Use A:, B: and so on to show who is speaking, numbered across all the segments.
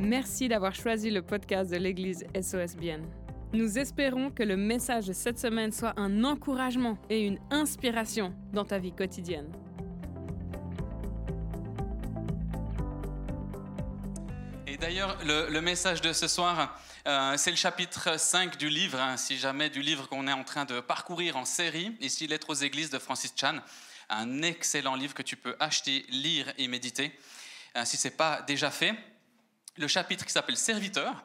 A: Merci d'avoir choisi le podcast de l'Église SOSBN. Nous espérons que le message de cette semaine soit un encouragement et une inspiration dans ta vie quotidienne.
B: Et d'ailleurs, le, message de ce soir, euh, c'est le chapitre 5 du livre, hein, si jamais du livre qu'on est en train de parcourir en série, ici Lettres aux Églises de Francis Chan, un excellent livre que tu peux acheter, lire et méditer, euh, si ce n'est pas déjà fait le chapitre qui s'appelle Serviteur.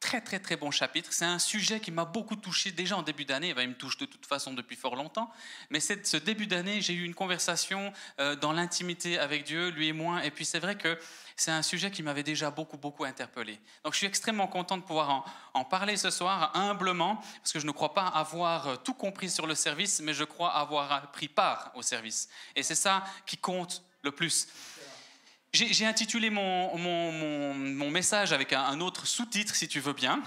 B: Très, très, très bon chapitre. C'est un sujet qui m'a beaucoup touché déjà en début d'année. Il me touche de toute façon depuis fort longtemps. Mais ce début d'année, j'ai eu une conversation euh, dans l'intimité avec Dieu, lui et moi. Et puis c'est vrai que c'est un sujet qui m'avait déjà beaucoup, beaucoup interpellé. Donc je suis extrêmement content de pouvoir en, parler ce soir, humblement, parce que je ne crois pas avoir euh, tout compris sur le service, mais je crois avoir pris part au service. Et c'est ça qui compte le plus. J'ai intitulé mon, mon, message avec un, autre sous-titre, si tu veux bien,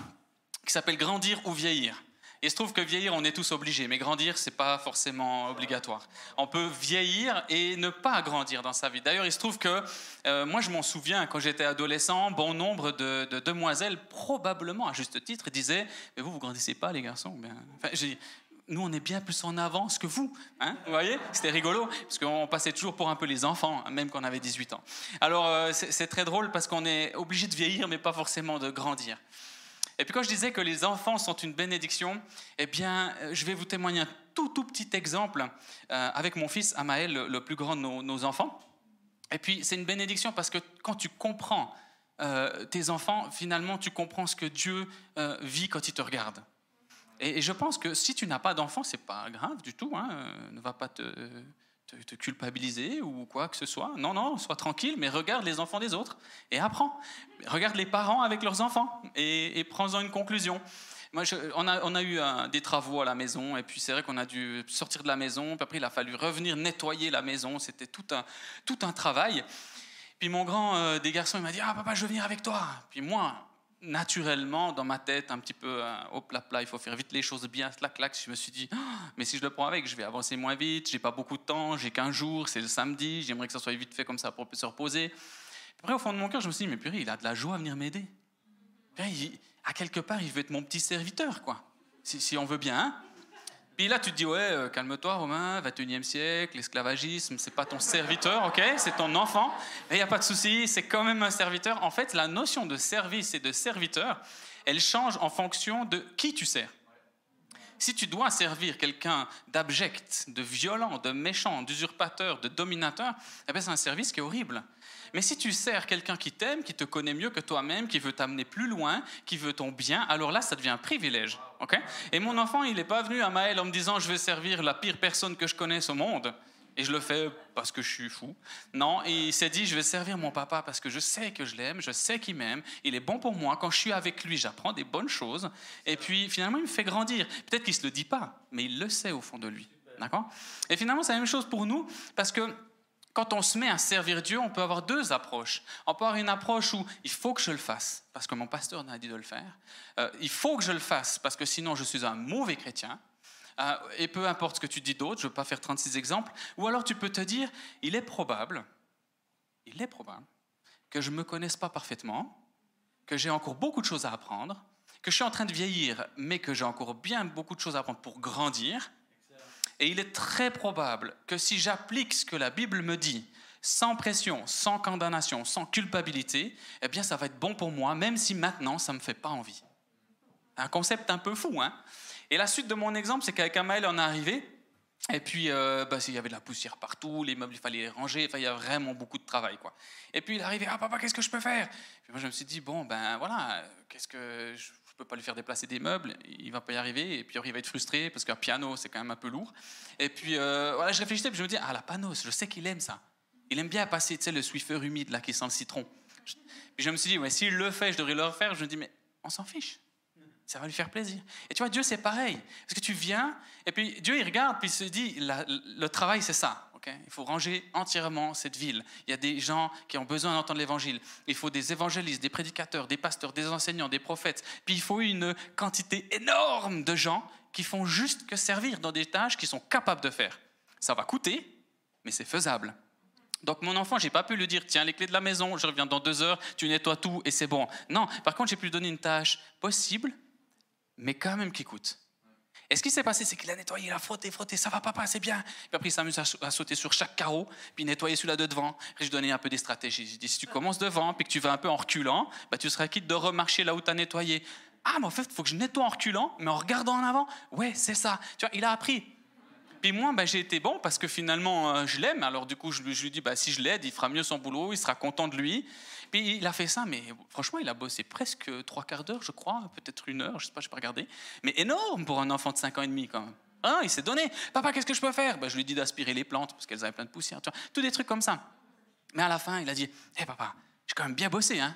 B: qui s'appelle Grandir ou vieillir. Et il se trouve que vieillir, on est tous obligés, mais grandir, c'est pas forcément obligatoire. On peut vieillir et ne pas grandir dans sa vie. D'ailleurs, il se trouve que euh, moi, je m'en souviens, quand j'étais adolescent, bon nombre de, demoiselles, probablement à juste titre, disaient Mais vous, vous grandissez pas, les garçons enfin, nous, on est bien plus en avance que vous. Hein vous voyez C'était rigolo, parce qu'on passait toujours pour un peu les enfants, même quand on avait 18 ans. Alors, euh, c'est très drôle parce qu'on est obligé de vieillir, mais pas forcément de grandir. Et puis quand je disais que les enfants sont une bénédiction, eh bien, euh, je vais vous témoigner un tout, tout petit exemple euh, avec mon fils Amaël, le plus grand de nos, enfants. Et puis, c'est une bénédiction parce que quand tu comprends tes enfants, finalement, tu comprends ce que Dieu vit quand il te regarde. Et, je pense que si tu n'as pas d'enfant, c'est pas grave du tout. Hein, ne va pas te, culpabiliser ou quoi que ce soit. Non, non, sois tranquille, mais regarde les enfants des autres et apprends. Regarde les parents avec leurs enfants et, prends-en une conclusion. Moi, on, a, eu des travaux à la maison, et puis c'est vrai qu'on a dû sortir de la maison, puis après il a fallu revenir nettoyer la maison, c'était tout un, tout un travail. Puis mon grand euh, des garçons, il m'a dit Ah, papa, je veux venir avec toi. Puis moi, naturellement, dans ma tête, un petit peu euh, au plat plat, il faut faire vite les choses bien, clac, clac. Je me suis dit, ah, mais si je le prends avec, je vais avancer moins vite, j'ai pas beaucoup de temps, j'ai qu'un jour, c'est le samedi, j'aimerais que ça soit vite fait comme ça pour se reposer. Après, au fond de mon cœur, je me suis dit, mais purée, il a de la joie à venir m'aider. À quelque part, il veut être mon petit serviteur, quoi. Si, si on veut bien. Hein puis là, tu te dis, ouais, euh, calme-toi, Romain, 21e siècle, l'esclavagisme, c'est pas ton serviteur, ok C'est ton enfant. Il n'y a pas de souci, c'est quand même un serviteur. En fait, la notion de service et de serviteur, elle change en fonction de qui tu sers. Si tu dois servir quelqu'un d'abject, de violent, de méchant, d'usurpateur, de dominateur, eh c'est un service qui est horrible. Mais si tu sers quelqu'un qui t'aime, qui te connaît mieux que toi-même, qui veut t'amener plus loin, qui veut ton bien, alors là, ça devient un privilège. et mon enfant, il n'est pas venu à Maël en me disant je vais servir la pire personne que je connaisse au monde. Et je le fais parce que je suis fou. Non, et il s'est dit, je vais servir mon papa parce que je sais que je l'aime, je sais qu'il m'aime, il est bon pour moi. Quand je suis avec lui, j'apprends des bonnes choses. Et puis finalement, il me fait grandir. Peut-être qu'il ne se le dit pas, mais il le sait au fond de lui. D'accord? Et finalement, c'est la même chose pour nous parce que quand on se met à servir Dieu, on peut avoir deux approches. On peut avoir une approche où il faut que je le fasse, parce que mon pasteur m'a dit de le faire. Euh, il faut que je le fasse, parce que sinon je suis un mauvais chrétien. Euh, et peu importe ce que tu dis d'autre, je ne veux pas faire 36 exemples. Ou alors tu peux te dire, il est probable, il est probable que je ne me connaisse pas parfaitement, que j'ai encore beaucoup de choses à apprendre, que je suis en train de vieillir, mais que j'ai encore bien beaucoup de choses à apprendre pour grandir et il est très probable que si j'applique ce que la Bible me dit, sans pression, sans condamnation, sans culpabilité, eh bien ça va être bon pour moi, même si maintenant ça ne me fait pas envie. Un concept un peu fou, hein Et la suite de mon exemple, c'est qu'avec Amael, on est arrivé, et puis, euh, bah, il y avait de la poussière partout, les meubles, il fallait les ranger, il y a vraiment beaucoup de travail, quoi. Et puis, il est arrivé, ah papa, qu'est-ce que je peux faire? Puis moi, je me suis dit, bon, ben voilà, qu'est-ce que je peux pas lui faire déplacer des meubles, il va pas y arriver, et puis il va être frustré parce qu'un piano c'est quand même un peu lourd. Et puis euh, voilà, je réfléchissais, puis je me dis ah la panos, je sais qu'il aime ça. Il aime bien passer, tu sais, le Swiffer humide là qui sent le citron. Puis je me suis dit ouais, s'il le fait, je devrais le refaire. Je me dis mais on s'en fiche. Ça va lui faire plaisir. Et tu vois, Dieu, c'est pareil. Parce que tu viens, et puis Dieu, il regarde, puis il se dit, le travail, c'est ça il faut ranger entièrement cette ville. Il y a des gens qui ont besoin d'entendre l'évangile. Il faut des évangélistes, des prédicateurs, des pasteurs, des enseignants, des prophètes. Puis il faut une quantité énorme de gens qui font juste que servir dans des tâches qu'ils sont capables de faire. Ça va coûter, mais c'est faisable. Donc mon enfant, j'ai pas pu lui dire tiens les clés de la maison, je reviens dans deux heures, tu nettoies tout et c'est bon. Non, par contre j'ai pu lui donner une tâche possible, mais quand même qui coûte. Et ce qui s'est passé, c'est qu'il a nettoyé, il a frotté, frotté, ça va papa, c'est bien. Puis après il s'amuse à sauter sur chaque carreau, puis nettoyer celui-là de devant. Et je donnais un peu des stratégies. Je dis si tu commences devant, puis que tu vas un peu en reculant, bah, tu seras quitte de remarcher là où tu as nettoyé. Ah, mais en fait, il faut que je nettoie en reculant, mais en regardant en avant. Ouais, c'est ça. Tu vois, il a appris. Puis moi, ben, j'ai été bon parce que finalement, euh, je l'aime. Alors du coup, je, lui dis, bah, si je l'aide, il fera mieux son boulot, il sera content de lui. Puis il a fait ça, mais franchement, il a bossé presque trois quarts d'heure, je crois, peut-être une heure, je sais pas, je peux regarder. Mais énorme pour un enfant de 5 ans et demi quand même. Ah, il s'est donné. Papa, qu'est-ce que je peux faire? Ben, Je lui ai dit d'aspirer les plantes parce qu'elles avaient plein de poussière. Tu tous des trucs comme ça. Mais à la fin, il a dit, hé hey, papa, j'ai quand même bien bossé. Hein.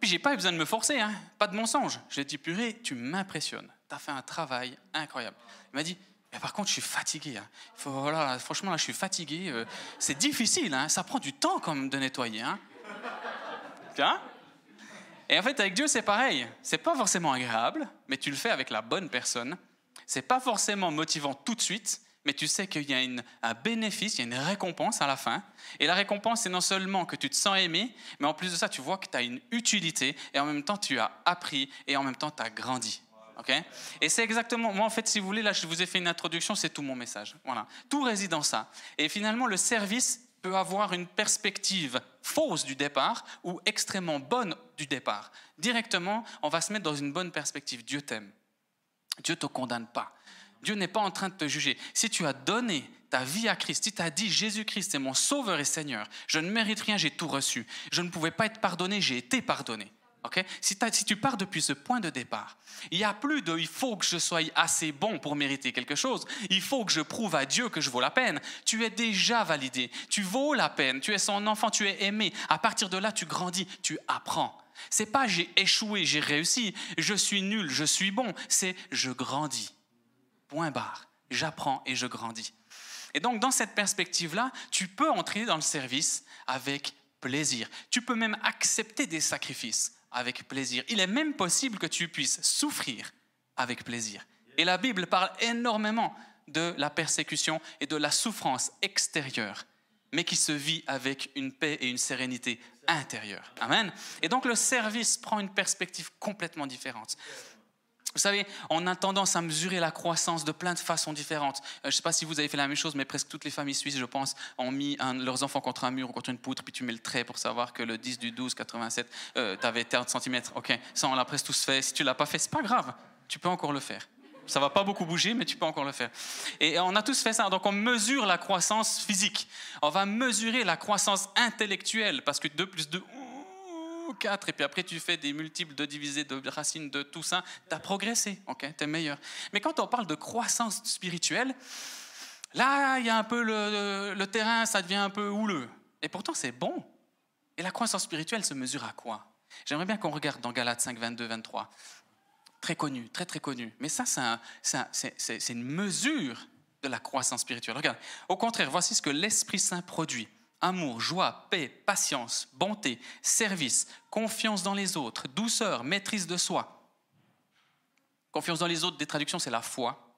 B: Puis j'ai pas eu besoin de me forcer, hein. pas de mensonge. Je lui ai dit, purée, tu m'impressionnes. Tu as fait un travail incroyable. Il m'a dit, mais par contre, je suis fatigué. Hein. franchement, là, je suis fatigué. Euh, c'est difficile, hein. ça prend du temps comme de nettoyer. Hein. Et en fait, avec Dieu, c'est pareil. C'est pas forcément agréable, mais tu le fais avec la bonne personne. C'est pas forcément motivant tout de suite, mais tu sais qu'il y a un bénéfice, il y a une récompense à la fin. Et la récompense, c'est non seulement que tu te sens aimé, mais en plus de ça, tu vois que tu as une utilité, et en même temps, tu as appris, et en même temps, tu as grandi et c'est exactement, moi en fait, si vous voulez, là je vous ai fait une introduction, c'est tout mon message. Voilà, tout réside dans ça. Et finalement, le service peut avoir une perspective fausse du départ ou extrêmement bonne du départ. Directement, on va se mettre dans une bonne perspective. Dieu t'aime. Dieu ne te condamne pas. Dieu n'est pas en train de te juger. Si tu as donné ta vie à Christ, si tu as dit Jésus-Christ est mon Sauveur et Seigneur, je ne mérite rien, j'ai tout reçu. Je ne pouvais pas être pardonné, j'ai été pardonné si, tu pars depuis ce point de départ, il n'y a plus de il faut que je sois assez bon pour mériter quelque chose, il faut que je prouve à Dieu que je vaux la peine. Tu es déjà validé, tu vaux la peine, tu es son enfant, tu es aimé. À partir de là, tu grandis, tu apprends. C'est pas j'ai échoué, j'ai réussi, je suis nul, je suis bon, c'est je grandis. Point barre. J'apprends et je grandis. Et donc dans cette perspective-là, tu peux entrer dans le service avec plaisir. Tu peux même accepter des sacrifices avec plaisir. Il est même possible que tu puisses souffrir avec plaisir. Et la Bible parle énormément de la persécution et de la souffrance extérieure, mais qui se vit avec une paix et une sérénité intérieure. Amen. Et donc le service prend une perspective complètement différente. Vous savez, on a tendance à mesurer la croissance de plein de façons différentes. Euh, je ne sais pas si vous avez fait la même chose, mais presque toutes les familles suisses, je pense, ont mis leurs enfants contre un mur ou contre une poutre, puis tu mets le trait pour savoir que le 10 du 12, 87, tu avais 40 cm. OK, ça, on l'a presque tous fait. Si tu ne l'as pas fait, c'est pas grave. Tu peux encore le faire. Ça va pas beaucoup bouger, mais tu peux encore le faire. Et on a tous fait ça. Donc on mesure la croissance physique. On va mesurer la croissance intellectuelle, parce que 2 plus 2, 4, et puis après tu fais des multiples de divisés de racines de tout ça, tu as progressé, ok, tu es meilleur. Mais quand on parle de croissance spirituelle, là, il y a un peu le, terrain, ça devient un peu houleux. Et pourtant, c'est bon. Et la croissance spirituelle se mesure à quoi? J'aimerais bien qu'on regarde dans Galates 5, 22, 23. Très connu, très très connu. Mais ça, c'est une mesure de la croissance spirituelle. Regarde, au contraire, voici ce que l'Esprit Saint produit amour, joie, paix, patience, bonté, service, confiance dans les autres, douceur, maîtrise de soi. Confiance dans les autres, des traductions, c'est la foi.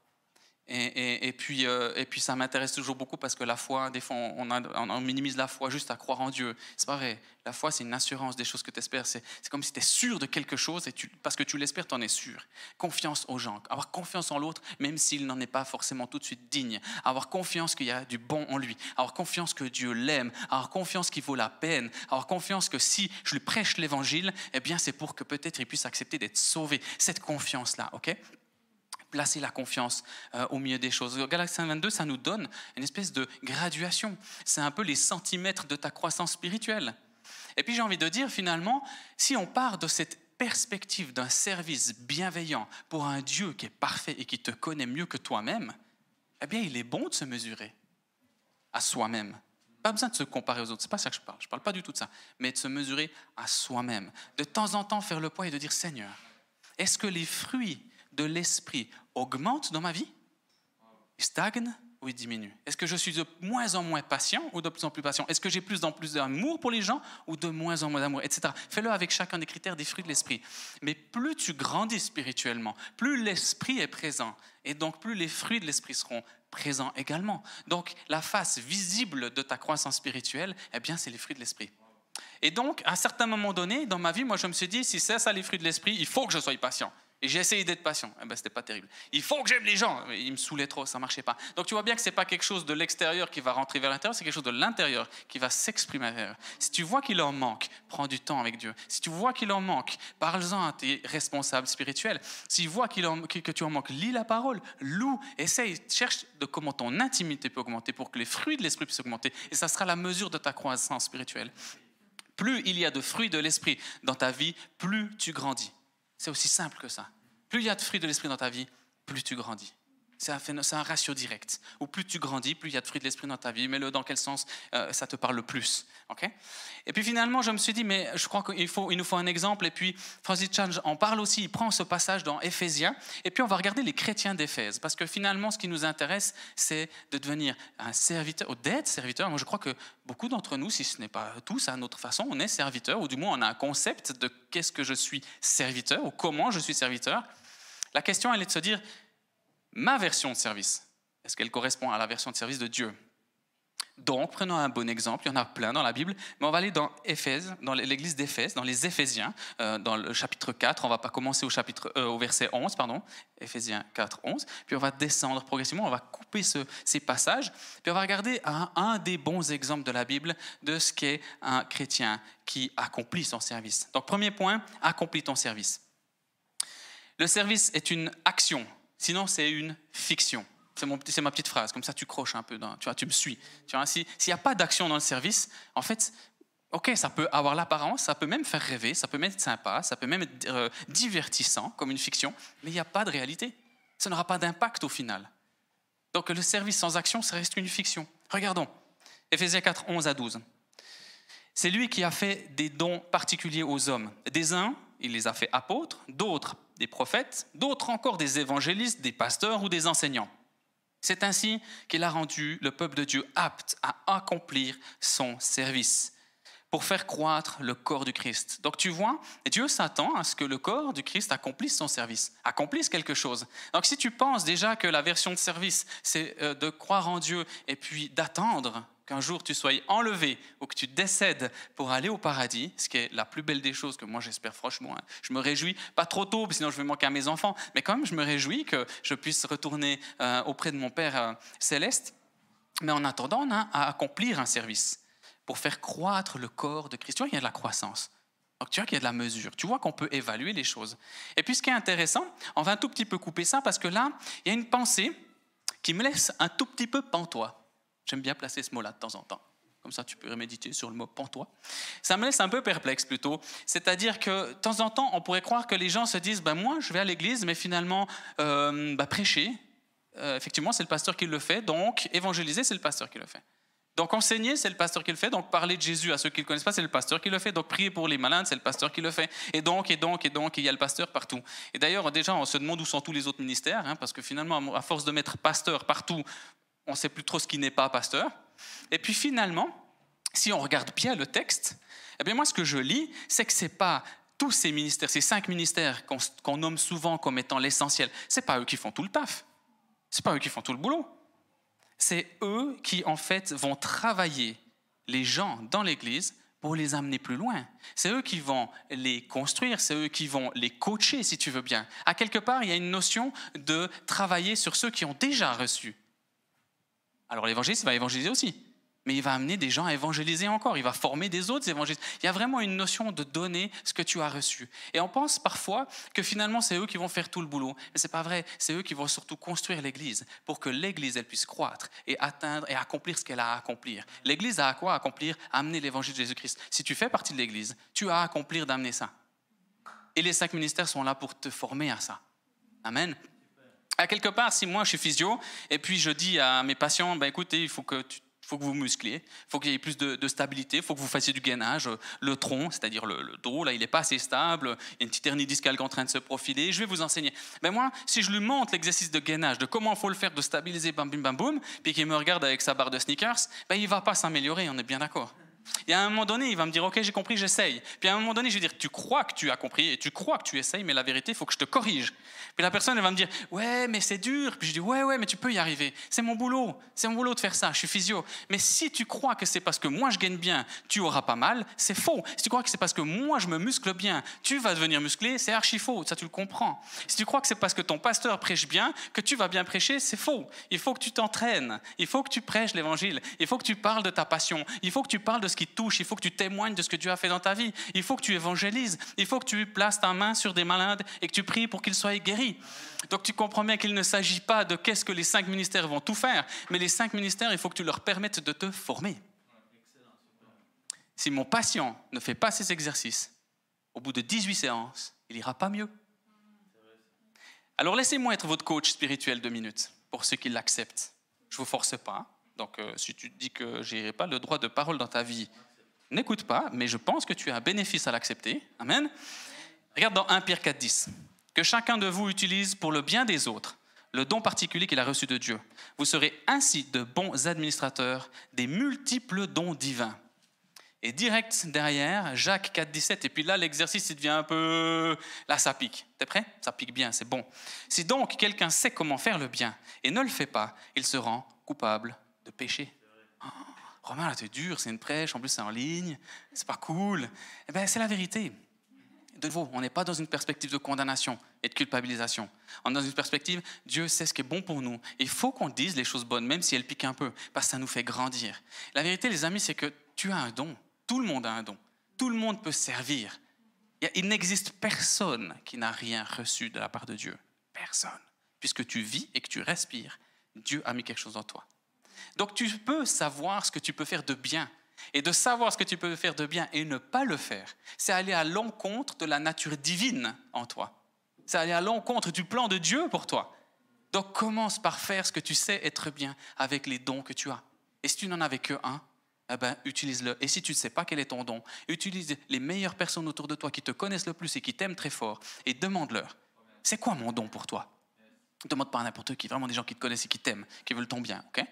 B: Et, puis, euh, et puis ça m'intéresse toujours beaucoup parce que la foi, des fois, on, minimise la foi juste à croire en Dieu. C'est pas vrai. La foi, c'est une assurance des choses que tu espères. C'est comme si tu es sûr de quelque chose et parce que tu l'espères, tu en es sûr. Confiance aux gens. Avoir confiance en l'autre, même s'il n'en est pas forcément tout de suite digne. Avoir confiance qu'il y a du bon en lui. Avoir confiance que Dieu l'aime. Avoir confiance qu'il vaut la peine. Avoir confiance que si je lui prêche l'évangile, eh bien, c'est pour que peut-être il puisse accepter d'être sauvé. Cette confiance-là, ok? Placer la confiance euh, au milieu des choses. Galates 22, ça nous donne une espèce de graduation. C'est un peu les centimètres de ta croissance spirituelle. Et puis j'ai envie de dire finalement, si on part de cette perspective d'un service bienveillant pour un Dieu qui est parfait et qui te connaît mieux que toi-même, eh bien il est bon de se mesurer à soi-même. Pas besoin de se comparer aux autres, c'est pas ça que je parle. Je parle pas du tout de ça, mais de se mesurer à soi-même. De temps en temps faire le poids et de dire Seigneur, est-ce que les fruits de l'esprit augmente dans ma vie Il stagne ou il diminue Est-ce que je suis de moins en moins patient ou de plus en plus patient? Est-ce que j'ai plus en plus d'amour pour les gens ou de moins en moins d'amour, etc. Fais-le avec chacun des critères des fruits de l'esprit. Mais plus tu grandis spirituellement, plus l'esprit est présent et donc plus les fruits de l'esprit seront présent également. Donc la face visible de ta croissance spirituelle, eh bien c'est les fruits de l'esprit. Et donc, à un certain moment donné, dans ma vie, moi, je me suis dit, si c'est ça les fruits de l'esprit, il faut que je sois patient. Et j'ai essayé d'être patient. Eh ben, c'était pas terrible. Il faut que j'aime les gens. Ils me saoulaient trop, ça marchait pas. Donc tu vois bien que c'est pas quelque chose de l'extérieur qui va rentrer vers l'intérieur, c'est quelque chose de l'intérieur qui va s'exprimer l'intérieur. Si tu vois qu'il en manque, prends du temps avec Dieu. Si tu vois qu'il en manque, parle-en à tes responsables spirituels. Si tu vois qu'il en, que tu en manques, lis la parole, loue, essaye, cherche de comment ton intimité peut augmenter pour que les fruits de l'esprit puissent augmenter. Et ça sera la mesure de ta croissance spirituelle. Plus il y a de fruits de l'esprit dans ta vie, plus tu grandis. C'est aussi simple que ça. Plus il y a de fruits de l'esprit dans ta vie, plus tu grandis. C'est un, ratio direct. Ou plus tu grandis, plus il y a de fruits de l'esprit dans ta vie. Mais le, dans quel sens euh, ça te parle le plus Et puis finalement, je me suis dit, mais je crois qu'il nous faut un exemple. Et puis Francis Chan en parle aussi. Il prend ce passage dans Éphésiens. Et puis on va regarder les chrétiens d'Éphèse. Parce que finalement, ce qui nous intéresse, c'est de devenir un serviteur, ou d'être serviteur. Moi, je crois que beaucoup d'entre nous, si ce n'est pas tous à notre façon, on est serviteur. Ou du moins, on a un concept de qu'est-ce que je suis serviteur, ou comment je suis serviteur. La question, elle est de se dire, ma version de service, est-ce qu'elle correspond à la version de service de Dieu? Donc, prenons un bon exemple, il y en a plein dans la Bible, mais on va aller dans Éphèse, dans l'église d'Éphèse, dans les Éphésiens, euh, dans le chapitre 4, on va pas commencer au, chapitre, euh, au verset 11, pardon, Éphésiens 4, 11, puis on va descendre progressivement, on va couper ces passages, puis on va regarder un, un des bons exemples de la Bible de ce qu'est un chrétien qui accomplit son service. Donc, premier point, accomplis ton service. Le service est une action, sinon c'est une fiction. C'est ma petite phrase, comme ça tu croches un peu, tu, vois, tu me suis. S'il n'y a pas d'action dans le service, en fait, ok, ça peut avoir l'apparence, ça peut même faire rêver, ça peut même être sympa, ça peut même être euh, divertissant comme une fiction, mais il n'y a pas de réalité. Ça n'aura pas d'impact au final. Donc le service sans action, ça reste une fiction. Regardons, Ephésiens 4, 11 à 12. C'est lui qui a fait des dons particuliers aux hommes. Des uns, il les a fait apôtres, d'autres des prophètes, d'autres encore des évangélistes, des pasteurs ou des enseignants. C'est ainsi qu'il a rendu le peuple de Dieu apte à accomplir son service pour faire croître le corps du Christ. Donc tu vois, Dieu s'attend à ce que le corps du Christ accomplisse son service, accomplisse quelque chose. Donc si tu penses déjà que la version de service, c'est euh, de croire en Dieu et puis d'attendre qu'un jour tu sois enlevé ou que tu décèdes pour aller au paradis, ce qui est la plus belle des choses que moi j'espère franchement. Hein. Je me réjouis, pas trop tôt, sinon je vais manquer à mes enfants, mais quand même je me réjouis que je puisse retourner euh, auprès de mon Père euh, céleste. Mais en attendant, on a à accomplir un service pour faire croître le corps de Christ. Tu vois qu'il y a de la croissance. Donc tu vois qu'il y a de la mesure. Tu vois qu'on peut évaluer les choses. Et puis ce qui est intéressant, on va un tout petit peu couper ça parce que là, il y a une pensée qui me laisse un tout petit peu pantois. J'aime bien placer ce mot-là de temps en temps. Comme ça, tu peux méditer sur le mot pantois. Ça me laisse un peu perplexe plutôt. C'est-à-dire que de temps en temps, on pourrait croire que les gens se disent ben, Moi, je vais à l'église, mais finalement, euh, ben, prêcher, euh, effectivement, c'est le pasteur qui le fait. Donc, évangéliser, c'est le pasteur qui le fait. Donc enseigner, c'est le pasteur qui le fait. Donc parler de Jésus à ceux qui ne le connaissent pas, c'est le pasteur qui le fait. Donc prier pour les malades, c'est le pasteur qui le fait. Et donc, et donc, et donc, il y a le pasteur partout. Et d'ailleurs, déjà, on se demande où sont tous les autres ministères, hein, parce que finalement, à force de mettre pasteur partout, on ne sait plus trop ce qui n'est pas pasteur. Et puis finalement, si on regarde bien le texte, eh bien moi ce que je lis, c'est que ce n'est pas tous ces ministères, ces cinq ministères qu'on nomme souvent comme étant l'essentiel, ce n'est pas eux qui font tout le taf. Ce n'est pas eux qui font tout le boulot. C'est eux qui en fait vont travailler les gens dans l'Église pour les amener plus loin. C'est eux qui vont les construire, c'est eux qui vont les coacher, si tu veux bien. À quelque part, il y a une notion de travailler sur ceux qui ont déjà reçu alors l'évangéliste va évangéliser aussi, mais il va amener des gens à évangéliser encore, il va former des autres évangélistes. Il y a vraiment une notion de donner ce que tu as reçu. Et on pense parfois que finalement c'est eux qui vont faire tout le boulot, mais c'est pas vrai, c'est eux qui vont surtout construire l'église pour que l'église elle puisse croître et atteindre et accomplir ce qu'elle a à accomplir. L'église a à quoi accomplir Amener l'évangile de Jésus-Christ. Si tu fais partie de l'église, tu as à accomplir d'amener ça. Et les cinq ministères sont là pour te former à ça. Amen à quelque part, si moi je suis physio et puis je dis à mes patients, ben écoutez, il faut que faut que vous muscliez, il faut qu'il y ait plus de, stabilité, il faut que vous fassiez du gainage. Le tronc, c'est-à-dire le, dos, là, il n'est pas assez stable, il y a une petite hernie discale qui est en train de se profiler, je vais vous enseigner. Mais ben moi, si je lui montre l'exercice de gainage, de comment il faut le faire, de stabiliser, bam, bim, bam, boum, puis qu'il me regarde avec sa barre de sneakers, ben il ne va pas s'améliorer, on est bien d'accord. Et à un moment donné, il va me dire, OK, j'ai compris, j'essaye. Puis à un moment donné, je vais dire, tu crois que tu as compris et tu crois que tu essayes, mais la vérité, il faut que je te corrige. Puis la personne, elle va me dire, ouais, mais c'est dur. Puis je dis, ouais, ouais, mais tu peux y arriver. C'est mon boulot. C'est mon boulot de faire ça. Je suis physio. Mais si tu crois que c'est parce que moi je gagne bien, tu auras pas mal, c'est faux. Si tu crois que c'est parce que moi je me muscle bien, tu vas devenir musclé, c'est archi faux. Ça, tu le comprends. Si tu crois que c'est parce que ton pasteur prêche bien, que tu vas bien prêcher, c'est faux. Il faut que tu t'entraînes. Il faut que tu prêches l'évangile. Il faut que tu parles de ta passion. Il faut que tu parles de qui touche. Il faut que tu témoignes de ce que Dieu a fait dans ta vie. Il faut que tu évangélises. Il faut que tu places ta main sur des malades et que tu pries pour qu'ils soient guéris. Donc tu comprends bien qu'il ne s'agit pas de qu'est-ce que les cinq ministères vont tout faire, mais les cinq ministères, il faut que tu leur permettes de te former. Si mon patient ne fait pas ces exercices, au bout de 18 séances, il ira pas mieux. Alors laissez-moi être votre coach spirituel deux minutes, pour ceux qui l'acceptent. Je ne vous force pas. Donc euh, si tu dis que je n'ai pas le droit de parole dans ta vie, n'écoute pas, mais je pense que tu as un bénéfice à l'accepter. Amen. Regarde dans 1 Pierre 4, 10 que chacun de vous utilise pour le bien des autres le don particulier qu'il a reçu de Dieu. Vous serez ainsi de bons administrateurs des multiples dons divins. Et direct derrière, Jacques 4, 17, et puis là l'exercice il devient un peu... Là ça pique. T'es prêt? Ça pique bien, c'est bon. Si donc quelqu'un sait comment faire le bien et ne le fait pas, il se rend coupable de péché. Oh, Romain, là, c'est dur, c'est une prêche, en plus c'est en ligne, c'est pas cool. Eh bien, c'est la vérité de nouveau, on n'est pas dans une perspective de condamnation et de culpabilisation. On est dans une perspective, Dieu sait ce qui est bon pour nous. il faut qu'on dise les choses bonnes, même si elles piquent un peu, parce que ça nous fait grandir. La vérité, les amis, c'est que tu as un don. Tout le monde a un don. Tout le monde peut servir. Il n'existe personne qui n'a rien reçu de la part de Dieu. Personne. Puisque tu vis et que tu respires, Dieu a mis quelque chose en toi. Donc tu peux savoir ce que tu peux faire de bien et de savoir ce que tu peux faire de bien et ne pas le faire, c'est aller à l'encontre de la nature divine en toi. C'est aller à l'encontre du plan de Dieu pour toi. Donc commence par faire ce que tu sais être bien avec les dons que tu as. Et si tu n'en avais que un, eh ben, utilise-le. Et si tu ne sais pas quel est ton don, utilise les meilleures personnes autour de toi qui te connaissent le plus et qui t'aiment très fort et demande-leur, c'est quoi mon don pour toi? Demande pas à n'importe qui, vraiment des gens qui te connaissent et qui t'aiment, qui veulent ton bien. ok?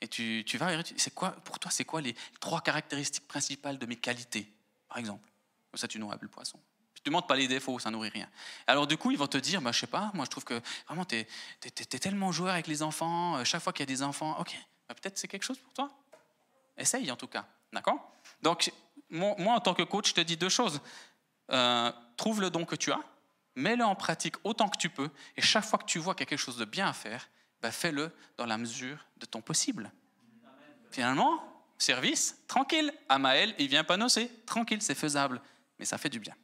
B: Et tu, tu vas, c'est quoi, pour toi, c'est quoi les trois caractéristiques principales de mes qualités, par exemple? Ça, tu nourris le poisson. tu ne demandes pas les défauts, ça nourrit rien. Alors du coup, ils vont te dire, bah, je sais pas, moi je trouve que vraiment, tu es, tellement joueur avec les enfants, euh, chaque fois qu'il y a des enfants, ok, bah, peut-être c'est quelque chose pour toi? Essaye en tout cas, d'accord? Donc, moi, en tant que coach, je te dis deux choses. Euh, trouve le don que tu as, mets-le en pratique autant que tu peux, et chaque fois que tu vois qu'il y a quelque chose de bien à faire, ben, fais-le dans la mesure de ton possible. Finalement, service, tranquille. Amaël, il vient pas nocer, tranquille, c'est faisable, mais ça fait du bien.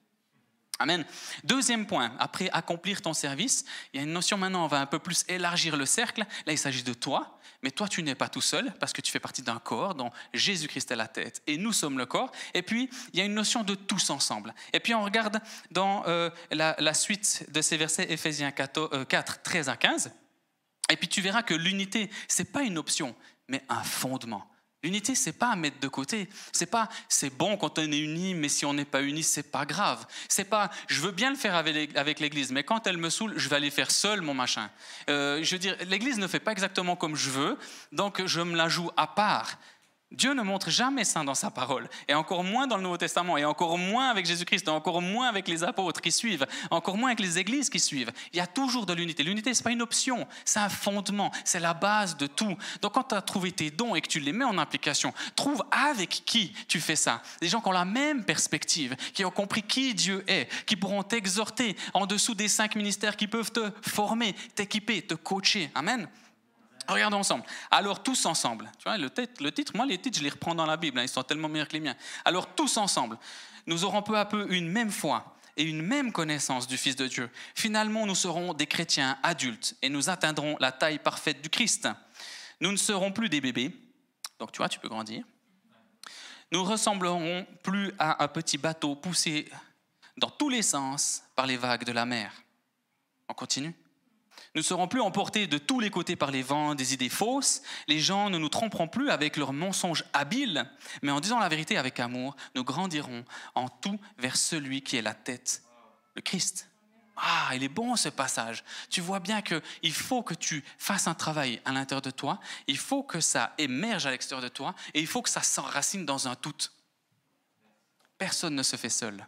B: Amen. Deuxième point, après accomplir ton service, il y a une notion maintenant, on va un peu plus élargir le cercle. Là, il s'agit de toi, mais toi, tu n'es pas tout seul parce que tu fais partie d'un corps dont Jésus-Christ est la tête et nous sommes le corps. Et puis, il y a une notion de tous ensemble. Et puis, on regarde dans euh, la, suite de ces versets, Éphésiens 4, 4, 13 à 15. Et puis tu verras que l'unité, ce n'est pas une option, mais un fondement. L'unité, c'est pas à mettre de côté. C'est pas c'est bon quand on est uni, mais si on n'est pas uni, c'est pas grave. C'est pas je veux bien le faire avec l'Église, mais quand elle me saoule, je vais aller faire seul mon machin. Euh, je veux dire, l'Église ne fait pas exactement comme je veux, donc je me la joue à part. Dieu ne montre jamais ça dans sa parole, et encore moins dans le Nouveau Testament, et encore moins avec Jésus-Christ, et encore moins avec les apôtres qui suivent, encore moins avec les églises qui suivent. Il y a toujours de l'unité. L'unité, ce n'est pas une option, c'est un fondement, c'est la base de tout. Donc quand tu as trouvé tes dons et que tu les mets en application, trouve avec qui tu fais ça. Des gens qui ont la même perspective, qui ont compris qui Dieu est, qui pourront t'exhorter en dessous des cinq ministères qui peuvent te former, t'équiper, te coacher. Amen. Regardons ensemble. Alors tous ensemble. Tu vois, le, titre, moi les titres, je les reprends dans la Bible, hein, ils sont tellement meilleurs que les miens. Alors tous ensemble, nous aurons peu à peu une même foi et une même connaissance du Fils de Dieu. Finalement, nous serons des chrétiens adultes et nous atteindrons la taille parfaite du Christ. Nous ne serons plus des bébés, donc tu vois, tu peux grandir. Nous ressemblerons plus à un petit bateau poussé dans tous les sens par les vagues de la mer. On continue ne serons plus emportés de tous les côtés par les vents, des idées fausses. Les gens ne nous tromperont plus avec leurs mensonges habiles, mais en disant la vérité avec amour, nous grandirons en tout vers celui qui est la tête, le Christ. Ah, il est bon ce passage. Tu vois bien qu'il faut que tu fasses un travail à l'intérieur de toi, il faut que ça émerge à l'extérieur de toi, et il faut que ça s'enracine dans un tout. Personne ne se fait seul.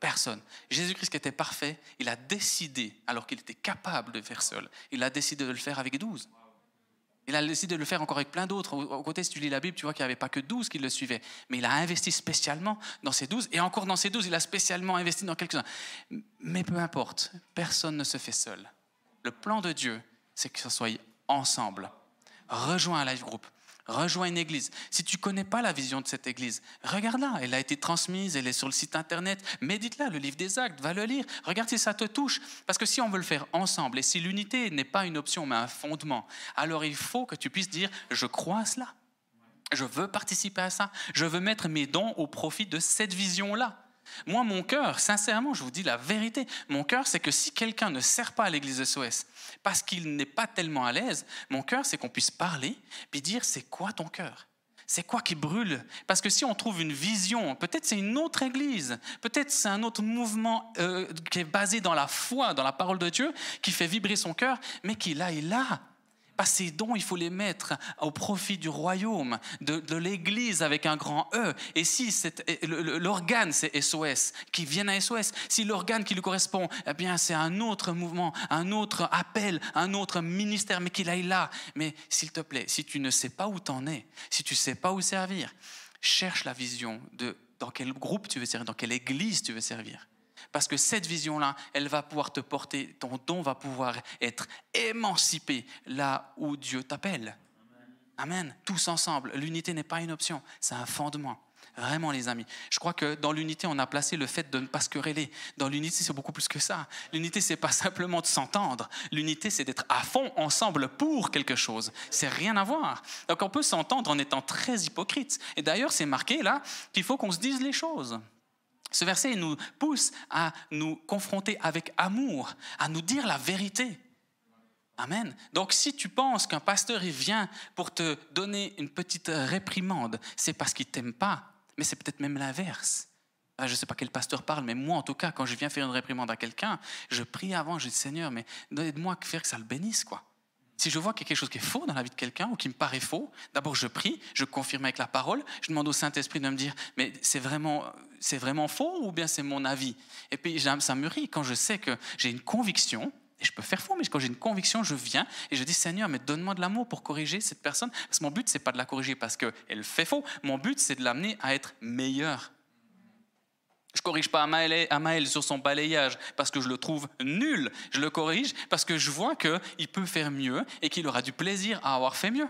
B: Personne. Jésus-Christ qui était parfait, il a décidé, alors qu'il était capable de faire seul, il a décidé de le faire avec douze. Il a décidé de le faire encore avec plein d'autres. Au côté, si tu lis la Bible, tu vois qu'il n'y avait pas que douze qui le suivaient. Mais il a investi spécialement dans ces douze. Et encore dans ces douze, il a spécialement investi dans quelques-uns. Mais peu importe, personne ne se fait seul. Le plan de Dieu, c'est que ce soit ensemble. Rejoins un live group. Rejoins une église. Si tu connais pas la vision de cette église, regarde-la. Elle a été transmise, elle est sur le site internet. Médite-la, le livre des actes, va le lire. Regarde si ça te touche. Parce que si on veut le faire ensemble, et si l'unité n'est pas une option, mais un fondement, alors il faut que tu puisses dire, je crois à cela. Je veux participer à ça. Je veux mettre mes dons au profit de cette vision-là. Moi, mon cœur, sincèrement, je vous dis la vérité, mon cœur, c'est que si quelqu'un ne sert pas à l'église SOS parce qu'il n'est pas tellement à l'aise, mon cœur, c'est qu'on puisse parler puis dire c'est quoi ton cœur? C'est quoi qui brûle? Parce que si on trouve une vision, peut-être c'est une autre église, peut-être c'est un autre mouvement euh, qui est basé dans la foi, dans la parole de Dieu, qui fait vibrer son cœur, mais qui là est là ces dons, il faut les mettre au profit du royaume, de, l'Église avec un grand E. Et si l'organe, c'est SOS, qui vient à SOS, si l'organe qui lui correspond, eh bien, c'est un autre mouvement, un autre appel, un autre ministère, mais qu'il aille là. Mais s'il te plaît, si tu ne sais pas où t'en es, si tu ne sais pas où servir, cherche la vision de dans quel groupe tu veux servir, dans quelle église tu veux servir. Parce que cette vision-là, elle va pouvoir te porter, ton don va pouvoir être émancipé là où Dieu t'appelle. Amen. Tous ensemble. L'unité n'est pas une option, c'est un fondement. Vraiment, les amis. Je crois que dans l'unité, on a placé le fait de ne pas se quereller. Dans l'unité, c'est beaucoup plus que ça. L'unité, c'est pas simplement de s'entendre. L'unité, c'est d'être à fond ensemble pour quelque chose. C'est rien à voir. Donc, on peut s'entendre en étant très hypocrite. Et d'ailleurs, c'est marqué là qu'il faut qu'on se dise les choses. Ce verset nous pousse à nous confronter avec amour, à nous dire la vérité. Amen. Donc si tu penses qu'un pasteur vient pour te donner une petite réprimande, c'est parce qu'il t'aime pas, mais c'est peut-être même l'inverse. Ah, je ne sais pas quel pasteur parle, mais moi en tout cas, quand je viens faire une réprimande à quelqu'un, je prie avant, je dis Seigneur, mais à faire que ça le bénisse, quoi. Si je vois quelque chose qui est faux dans la vie de quelqu'un ou qui me paraît faux, d'abord je prie, je confirme avec la parole, je demande au Saint-Esprit de me dire, mais c'est vraiment, c'est vraiment faux ou bien c'est mon avis? Et puis ça me rit quand je sais que j'ai une conviction, et je peux faire faux, mais quand j'ai une conviction, je viens et je dis Seigneur, mais donne-moi de l'amour pour corriger cette personne. Parce que mon but, c'est pas de la corriger parce qu'elle fait faux. Mon but, c'est de l'amener à être meilleure. Je corrige pas Amaël, sur son balayage parce que je le trouve nul. Je le corrige parce que je vois qu'il peut faire mieux et qu'il aura du plaisir à avoir fait mieux.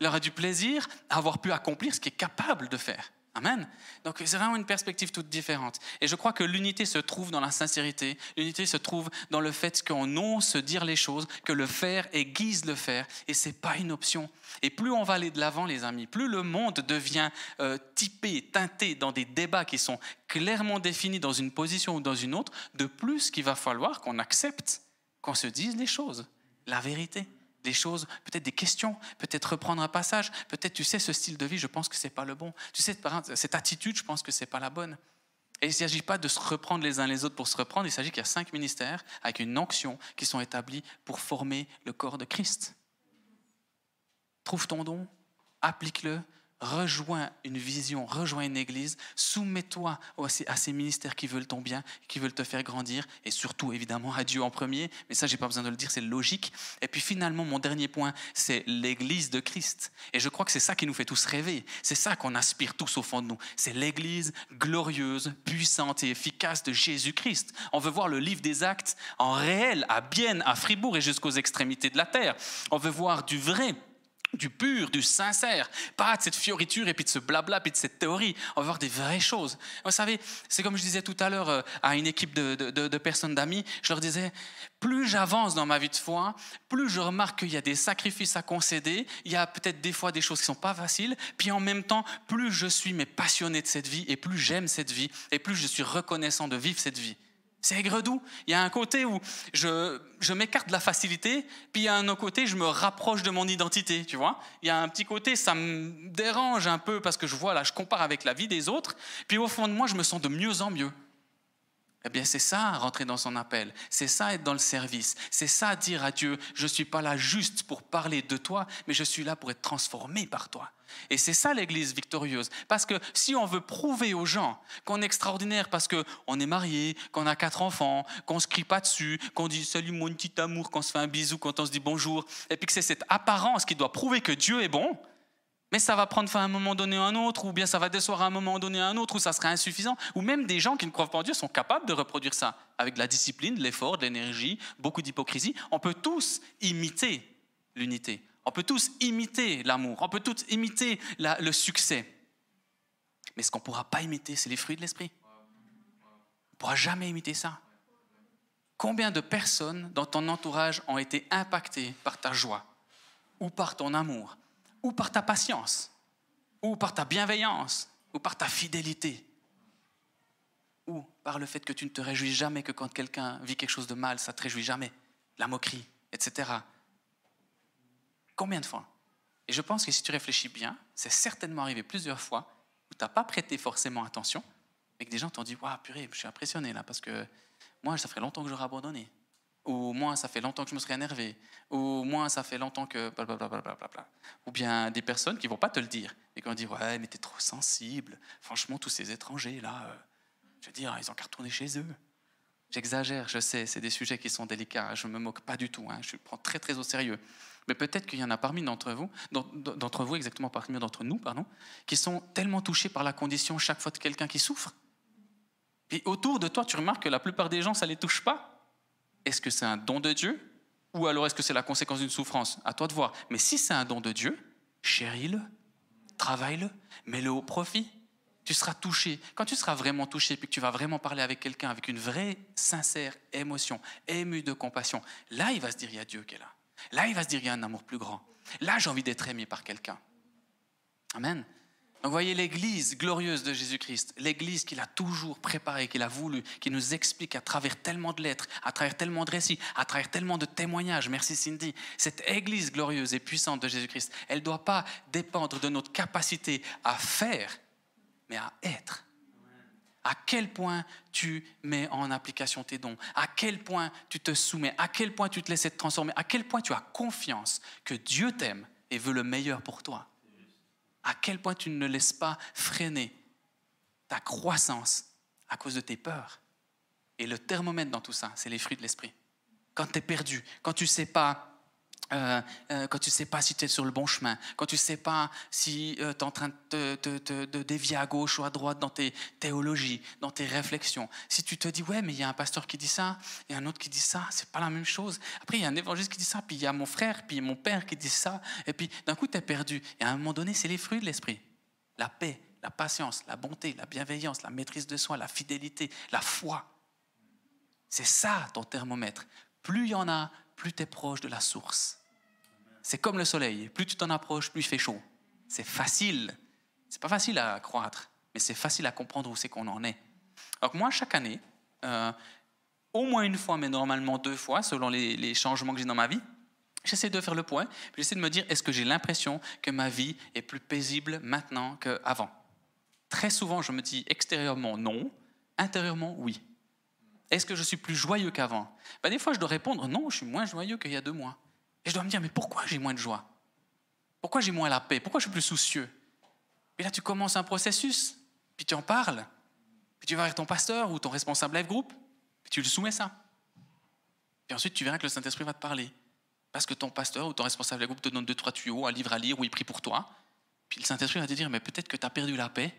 B: Il aura du plaisir à avoir pu accomplir ce qu'il est capable de faire. Amen. Donc c'est vraiment une perspective toute différente. Et je crois que l'unité se trouve dans la sincérité, l'unité se trouve dans le fait qu'on ose se dire les choses, que le faire aiguise le faire, et c'est pas une option. Et plus on va aller de l'avant, les amis, plus le monde devient euh, typé, teinté dans des débats qui sont clairement définis dans une position ou dans une autre, de plus qu'il va falloir qu'on accepte qu'on se dise les choses, la vérité des choses, peut-être des questions, peut-être reprendre un passage, peut-être tu sais ce style de vie, je pense que c'est pas le bon. Tu sais cette attitude, je pense que c'est pas la bonne. Et il ne s'agit pas de se reprendre les uns les autres pour se reprendre, il s'agit qu'il y a cinq ministères avec une onction qui sont établis pour former le corps de Christ. Trouve ton don, applique-le, rejoins une vision, rejoins une église, soumets-toi à ces ministères qui veulent ton bien, qui veulent te faire grandir, et surtout évidemment à Dieu en premier, mais ça j'ai pas besoin de le dire, c'est logique. Et puis finalement, mon dernier point, c'est l'église de Christ. Et je crois que c'est ça qui nous fait tous rêver, c'est ça qu'on aspire tous au fond de nous, c'est l'église glorieuse, puissante et efficace de Jésus-Christ. On veut voir le livre des actes en réel, à Bienne, à Fribourg et jusqu'aux extrémités de la terre. On veut voir du vrai du pur, du sincère, pas de cette fioriture et puis de ce blabla et de cette théorie. On va voir des vraies choses. Vous savez, c'est comme je disais tout à l'heure euh, à une équipe de, personnes d'amis, je leur disais, plus j'avance dans ma vie de foi, plus je remarque qu'il y a des sacrifices à concéder, il y a peut-être des fois des choses qui sont pas faciles, puis en même temps, plus je suis mais passionné de cette vie et plus j'aime cette vie et plus je suis reconnaissant de vivre cette vie. C'est aigre-doux. Il y a un côté où je, je m'écarte de la facilité, puis il y a un autre côté, je me rapproche de mon identité, tu vois. Il y a un petit côté, ça me dérange un peu parce que je vois, là, je compare avec la vie des autres, puis au fond de moi, je me sens de mieux en mieux. Eh bien, c'est ça, rentrer dans son appel. C'est ça, être dans le service. C'est ça, dire à Dieu, je ne suis pas là juste pour parler de toi, mais je suis là pour être transformé par toi. Et c'est ça l'Église victorieuse. Parce que si on veut prouver aux gens qu'on est extraordinaire parce qu'on est marié, qu'on a quatre enfants, qu'on se crie pas dessus, qu'on dit salut mon petit amour, qu'on se fait un bisou, quand on se dit bonjour, et puis que c'est cette apparence qui doit prouver que Dieu est bon, mais ça va prendre fin à un moment donné à un autre, ou bien ça va décevoir à un moment donné à un autre, ou ça sera insuffisant. Ou même des gens qui ne croient pas en Dieu sont capables de reproduire ça avec de la discipline, de l'effort, de l'énergie, beaucoup d'hypocrisie. On peut tous imiter l'unité. On peut tous imiter l'amour. On peut tous imiter le succès. Mais ce qu'on ne pourra pas imiter, c'est les fruits de l'esprit. On ne pourra jamais imiter ça. Combien de personnes dans ton entourage ont été impactées par ta joie ou par ton amour? Ou par ta patience, ou par ta bienveillance, ou par ta fidélité, ou par le fait que tu ne te réjouis jamais que quand quelqu'un vit quelque chose de mal, ça ne te réjouit jamais, la moquerie, etc. Combien de fois? Et je pense que si tu réfléchis bien, c'est certainement arrivé plusieurs fois où tu n'as pas prêté forcément attention, mais que des gens t'ont dit Waouh, purée, je suis impressionné là, parce que moi, ça ferait longtemps que j'aurais abandonné ou moi, ça fait longtemps que je me serais énervé, ou moi, ça fait longtemps que... Ou bien des personnes qui vont pas te le dire, et qui vont dire, ouais, mais tu es trop sensible. Franchement, tous ces étrangers, là, euh, je veux dire, ils ont qu'à retourner chez eux. J'exagère, je sais, c'est des sujets qui sont délicats, je ne me moque pas du tout, hein, je le prends très très au sérieux. Mais peut-être qu'il y en a parmi d'entre vous, d'entre vous exactement parmi d'entre nous, pardon, qui sont tellement touchés par la condition chaque fois de quelqu'un qui souffre. Et autour de toi, tu remarques que la plupart des gens, ça ne les touche pas est-ce que c'est un don de Dieu ou alors est-ce que c'est la conséquence d'une souffrance? À toi de voir. Mais si c'est un don de Dieu, chéris-le, travaille-le, mets-le au profit. Tu seras touché. Quand tu seras vraiment touché, puis que tu vas vraiment parler avec quelqu'un avec une vraie, sincère émotion, émue de compassion, là, il va se dire, il y a Dieu qui est là. Là, il va se dire, il y a un amour plus grand. Là, j'ai envie d'être aimé par quelqu'un. Amen. Donc voyez l'église glorieuse de Jésus-Christ, l'église qu'il a toujours préparée, qu'il a voulu, qui nous explique à travers tellement de lettres, à travers tellement de récits, à travers tellement de témoignages. Merci Cindy. Cette église glorieuse et puissante de Jésus-Christ, elle ne doit pas dépendre de notre capacité à faire, mais à être. À quel point tu mets en application tes dons, à quel point tu te soumets, à quel point tu te laisses être transformé, à quel point tu as confiance que Dieu t'aime et veut le meilleur pour toi? À quel point tu ne laisses pas freiner ta croissance à cause de tes peurs. Et le thermomètre dans tout ça, c'est les fruits de l'esprit. Quand tu es perdu, quand tu ne sais pas euh, euh, quand tu ne sais pas si tu es sur le bon chemin, quand tu ne sais pas si euh, tu es en train de, dévier à gauche ou à droite dans tes théologies, dans tes réflexions, si tu te dis, ouais, mais il y a un pasteur qui dit ça, il y a un autre qui dit ça, c'est pas la même chose. Après, il y a un évangéliste qui dit ça, puis il y a mon frère, puis mon père qui dit ça, et puis d'un coup, tu es perdu. Et à un moment donné, c'est les fruits de l'esprit. La paix, la patience, la bonté, la bienveillance, la maîtrise de soi, la fidélité, la foi. C'est ça ton thermomètre. Plus il y en a, plus tu es proche de la source. C'est comme le soleil. Plus tu t'en approches, plus il fait chaud. C'est facile. C'est pas facile à croître, mais c'est facile à comprendre où c'est qu'on en est. Alors moi, chaque année, euh, au moins une fois, mais normalement deux fois, selon les, changements que j'ai dans ma vie, j'essaie de faire le point. J'essaie de me dire, est-ce que j'ai l'impression que ma vie est plus paisible maintenant qu'avant? Très souvent, je me dis extérieurement non, intérieurement oui. Est-ce que je suis plus joyeux qu'avant? Ben, Des fois, je dois répondre non, je suis moins joyeux qu'il y a deux mois. Et je dois me dire, mais pourquoi j'ai moins de joie? Pourquoi j'ai moins la paix? Pourquoi je suis plus soucieux? Et là, tu commences un processus, puis tu en parles, puis tu vas vers ton pasteur ou ton responsable live group, puis tu lui soumets ça. Puis ensuite, tu verras que le Saint-Esprit va te parler. Parce que ton pasteur ou ton responsable live group te donne deux, trois tuyaux, un livre à lire, ou il prie pour toi. Puis le Saint-Esprit va te dire, mais peut-être que tu as perdu la paix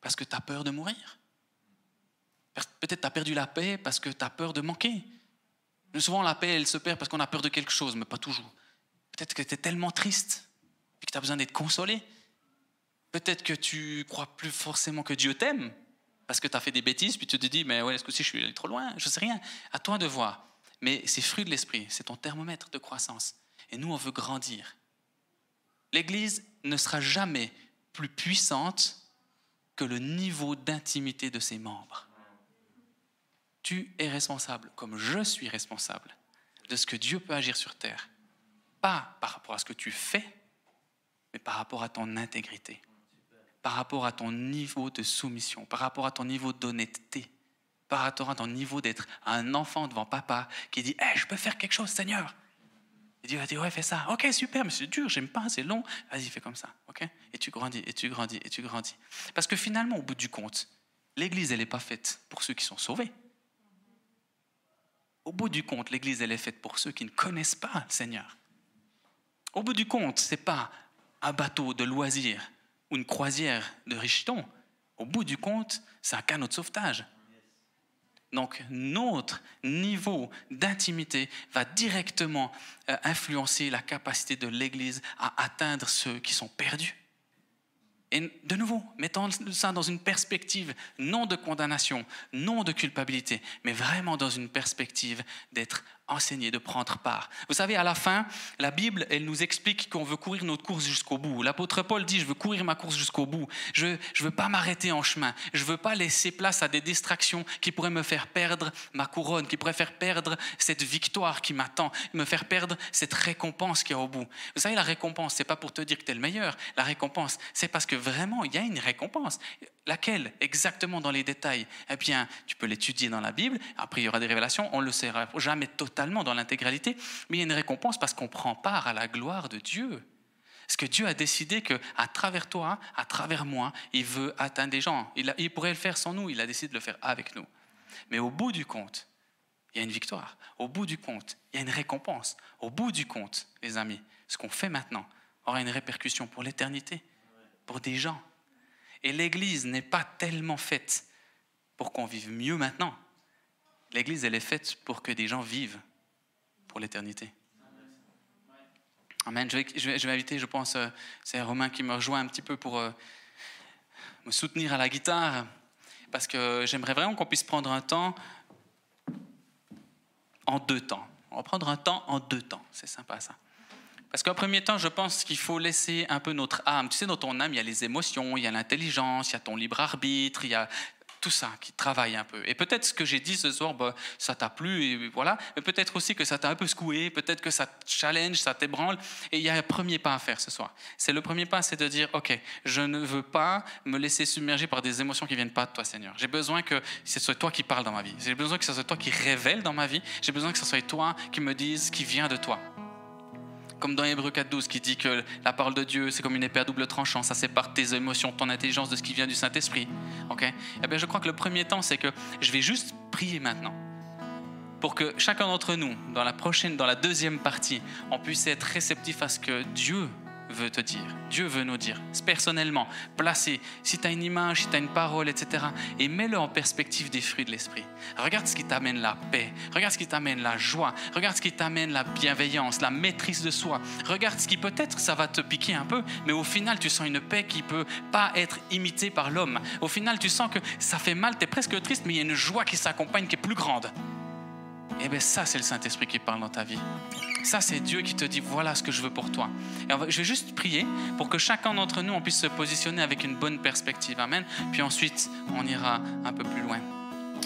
B: parce que tu as peur de mourir. Peut-être tu as perdu la paix parce que tu as peur de manquer. Souvent, la paix, elle se perd parce qu'on a peur de quelque chose, mais pas toujours. Peut-être que tu es tellement triste et que tu as besoin d'être consolé. Peut-être que tu crois plus forcément que Dieu t'aime parce que tu as fait des bêtises, puis tu te dis, mais ouais, est-ce que si je suis allé trop loin? Je ne sais rien. À toi de voir. Mais c'est fruit de l'esprit, c'est ton thermomètre de croissance. Et nous, on veut grandir. L'Église ne sera jamais plus puissante que le niveau d'intimité de ses membres tu es responsable, comme je suis responsable, de ce que Dieu peut agir sur terre. Pas par rapport à ce que tu fais, mais par rapport à ton intégrité, par rapport à ton niveau de soumission, par rapport à ton niveau d'honnêteté, par rapport à ton niveau d'être un enfant devant papa qui dit hey, Je peux faire quelque chose, Seigneur. Il dit, dit Ouais, fais ça. Ok, super, mais c'est dur, j'aime pas, c'est long. Vas-y, fais comme ça. ok? Et tu grandis, et tu grandis, et tu grandis. Parce que finalement, au bout du compte, l'Église, elle n'est pas faite pour ceux qui sont sauvés. Au bout du compte, l'Église, elle est faite pour ceux qui ne connaissent pas le Seigneur. Au bout du compte, ce n'est pas un bateau de loisirs ou une croisière de richetons. Au bout du compte, c'est un canot de sauvetage. Donc notre niveau d'intimité va directement euh, influencer la capacité de l'Église à atteindre ceux qui sont perdus. Et de nouveau, mettons ça dans une perspective non de condamnation, non de culpabilité, mais vraiment dans une perspective d'être enseigner, de prendre part. Vous savez, à la fin, la Bible, elle nous explique qu'on veut courir notre course jusqu'au bout. L'apôtre Paul dit, je veux courir ma course jusqu'au bout. Je ne veux pas m'arrêter en chemin. Je ne veux pas laisser place à des distractions qui pourraient me faire perdre ma couronne, qui pourraient faire perdre cette victoire qui m'attend, me faire perdre cette récompense qui est au bout. Vous savez, la récompense, c'est pas pour te dire que tu es le meilleur. La récompense, c'est parce que vraiment, il y a une récompense. Laquelle exactement dans les détails? Eh bien, tu peux l'étudier dans la Bible. Après, il y aura des révélations. On ne le saura jamais totalement dans l'intégralité, mais il y a une récompense parce qu'on prend part à la gloire de Dieu. Parce que Dieu a décidé que à travers toi, à travers moi, il veut atteindre des gens? Il pourrait le faire sans nous. Il a décidé de le faire avec nous. Mais au bout du compte, il y a une victoire. Au bout du compte, il y a une récompense. Au bout du compte, les amis, ce qu'on fait maintenant aura une répercussion pour l'éternité, pour des gens et l'Église n'est pas tellement faite pour qu'on vive mieux maintenant. L'Église, elle est faite pour que des gens vivent pour l'éternité. Amen. Je vais, je, inviter, je pense, euh, c'est Romain qui me rejoint un petit peu pour euh, me soutenir à la guitare, parce que j'aimerais vraiment qu'on puisse prendre un temps en deux temps. On va prendre un temps en deux temps. C'est sympa ça. Parce qu'en premier temps, je pense qu'il faut laisser un peu notre âme. Tu sais, dans ton âme, il y a les émotions, il y a l'intelligence, il y a ton libre arbitre, il y a tout ça qui travaille un peu. Et peut-être ce que j'ai dit ce soir, bah, ça t'a plu, et voilà. Mais peut-être aussi que ça t'a un peu secoué, peut-être que ça te challenge, ça t'ébranle. Et il y a un premier pas à faire ce soir. C'est le premier pas, c'est de dire, OK, je ne veux pas me laisser submerger par des émotions qui viennent pas de toi, Seigneur. J'ai besoin que ce soit toi qui parle dans ma vie. J'ai besoin que ce soit toi qui révèle dans ma vie. J'ai besoin que ce soit toi qui me dise qui vient de toi comme dans Hébreu 4.12 qui dit que la parole de Dieu, c'est comme une épée à double tranchant, ça sépare tes émotions, ton intelligence de ce qui vient du Saint-Esprit. Ok? Eh bien, je crois que le premier temps, c'est que je vais juste prier maintenant pour que chacun d'entre nous, dans la prochaine, dans la deuxième partie, on puisse être réceptif à ce que Dieu veut te dire, Dieu veut nous dire, personnellement, placé, si tu as une image, si tu as une parole, etc., et mets-le en perspective des fruits de l'esprit. Regarde ce qui t'amène la paix, regarde ce qui t'amène la joie, regarde ce qui t'amène la bienveillance, la maîtrise de soi. Regarde ce qui peut-être ça va te piquer un peu, mais au final tu sens une paix qui peut pas être imitée par l'homme. Au final tu sens que ça fait mal, tu es presque triste, mais il y a une joie qui s'accompagne qui est plus grande. Eh bien ça c'est le Saint-Esprit qui parle dans ta vie. Ça, c'est Dieu qui te dit, voilà ce que je veux pour toi. Et je vais juste prier pour que chacun d'entre nous, on puisse se positionner avec une bonne perspective. Amen. Puis ensuite, on ira un peu plus loin.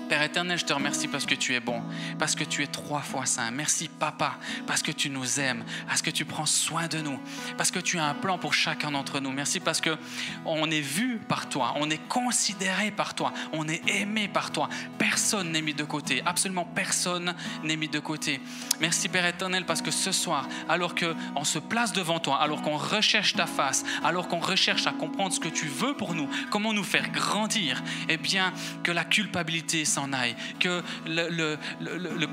B: Père éternel, je te remercie parce que tu es bon, parce que tu es trois fois saint. Merci Papa, parce que tu nous aimes, parce que tu prends soin de nous, parce que tu as un plan pour chacun d'entre nous. Merci parce que on est vu par toi, on est considéré par toi, on est aimé par toi. Personne n'est mis de côté, absolument personne n'est mis de côté. Merci Père éternel parce que ce soir, alors que on se place devant toi, alors qu'on recherche ta face, alors qu'on recherche à comprendre ce que tu veux pour nous, comment nous faire grandir, eh bien que la culpabilité s'en aille, que le, le, le,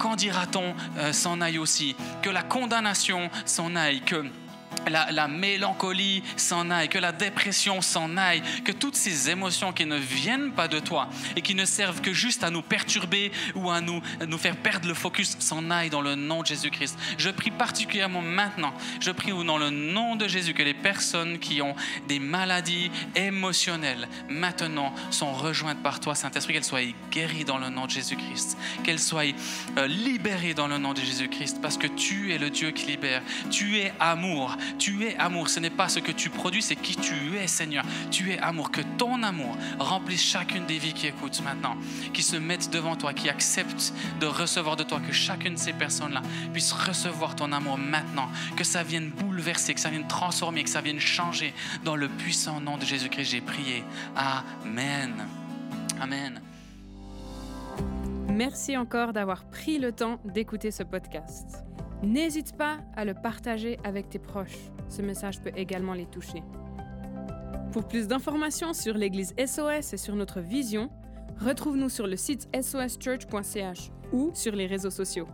B: euh, s'en aille aussi, que la condamnation s'en aille, que la, mélancolie s'en aille, que la dépression s'en aille, que toutes ces émotions qui ne viennent pas de toi et qui ne servent que juste à nous perturber ou à nous, nous faire perdre le focus s'en aillent dans le nom de Jésus-Christ. Je prie particulièrement maintenant, je prie dans le nom de Jésus que les personnes qui ont des maladies émotionnelles maintenant sont rejointes par toi, Saint-Esprit, qu'elles soient guéries dans le nom de Jésus-Christ, qu'elles soient euh, libérées dans le nom de Jésus-Christ, parce que tu es le Dieu qui libère, tu es amour, tu es amour. Ce n'est pas ce que tu produis, c'est qui tu es, Seigneur. Tu es amour. Que ton amour remplisse chacune des vies qui écoutent maintenant, qui se mettent devant toi, qui acceptent de recevoir de toi. Que chacune de ces personnes-là puisse recevoir ton amour maintenant. Que ça vienne bouleverser, que ça vienne transformer, que ça vienne changer. Dans le puissant nom de Jésus-Christ, j'ai prié. Amen. Amen.
A: Merci encore d'avoir pris le temps d'écouter ce podcast. N'hésite pas à le partager avec tes proches. Ce message peut également les toucher. Pour plus d'informations sur l'Église SOS et sur notre vision, retrouve-nous sur le site soschurch.ch ou sur les réseaux sociaux.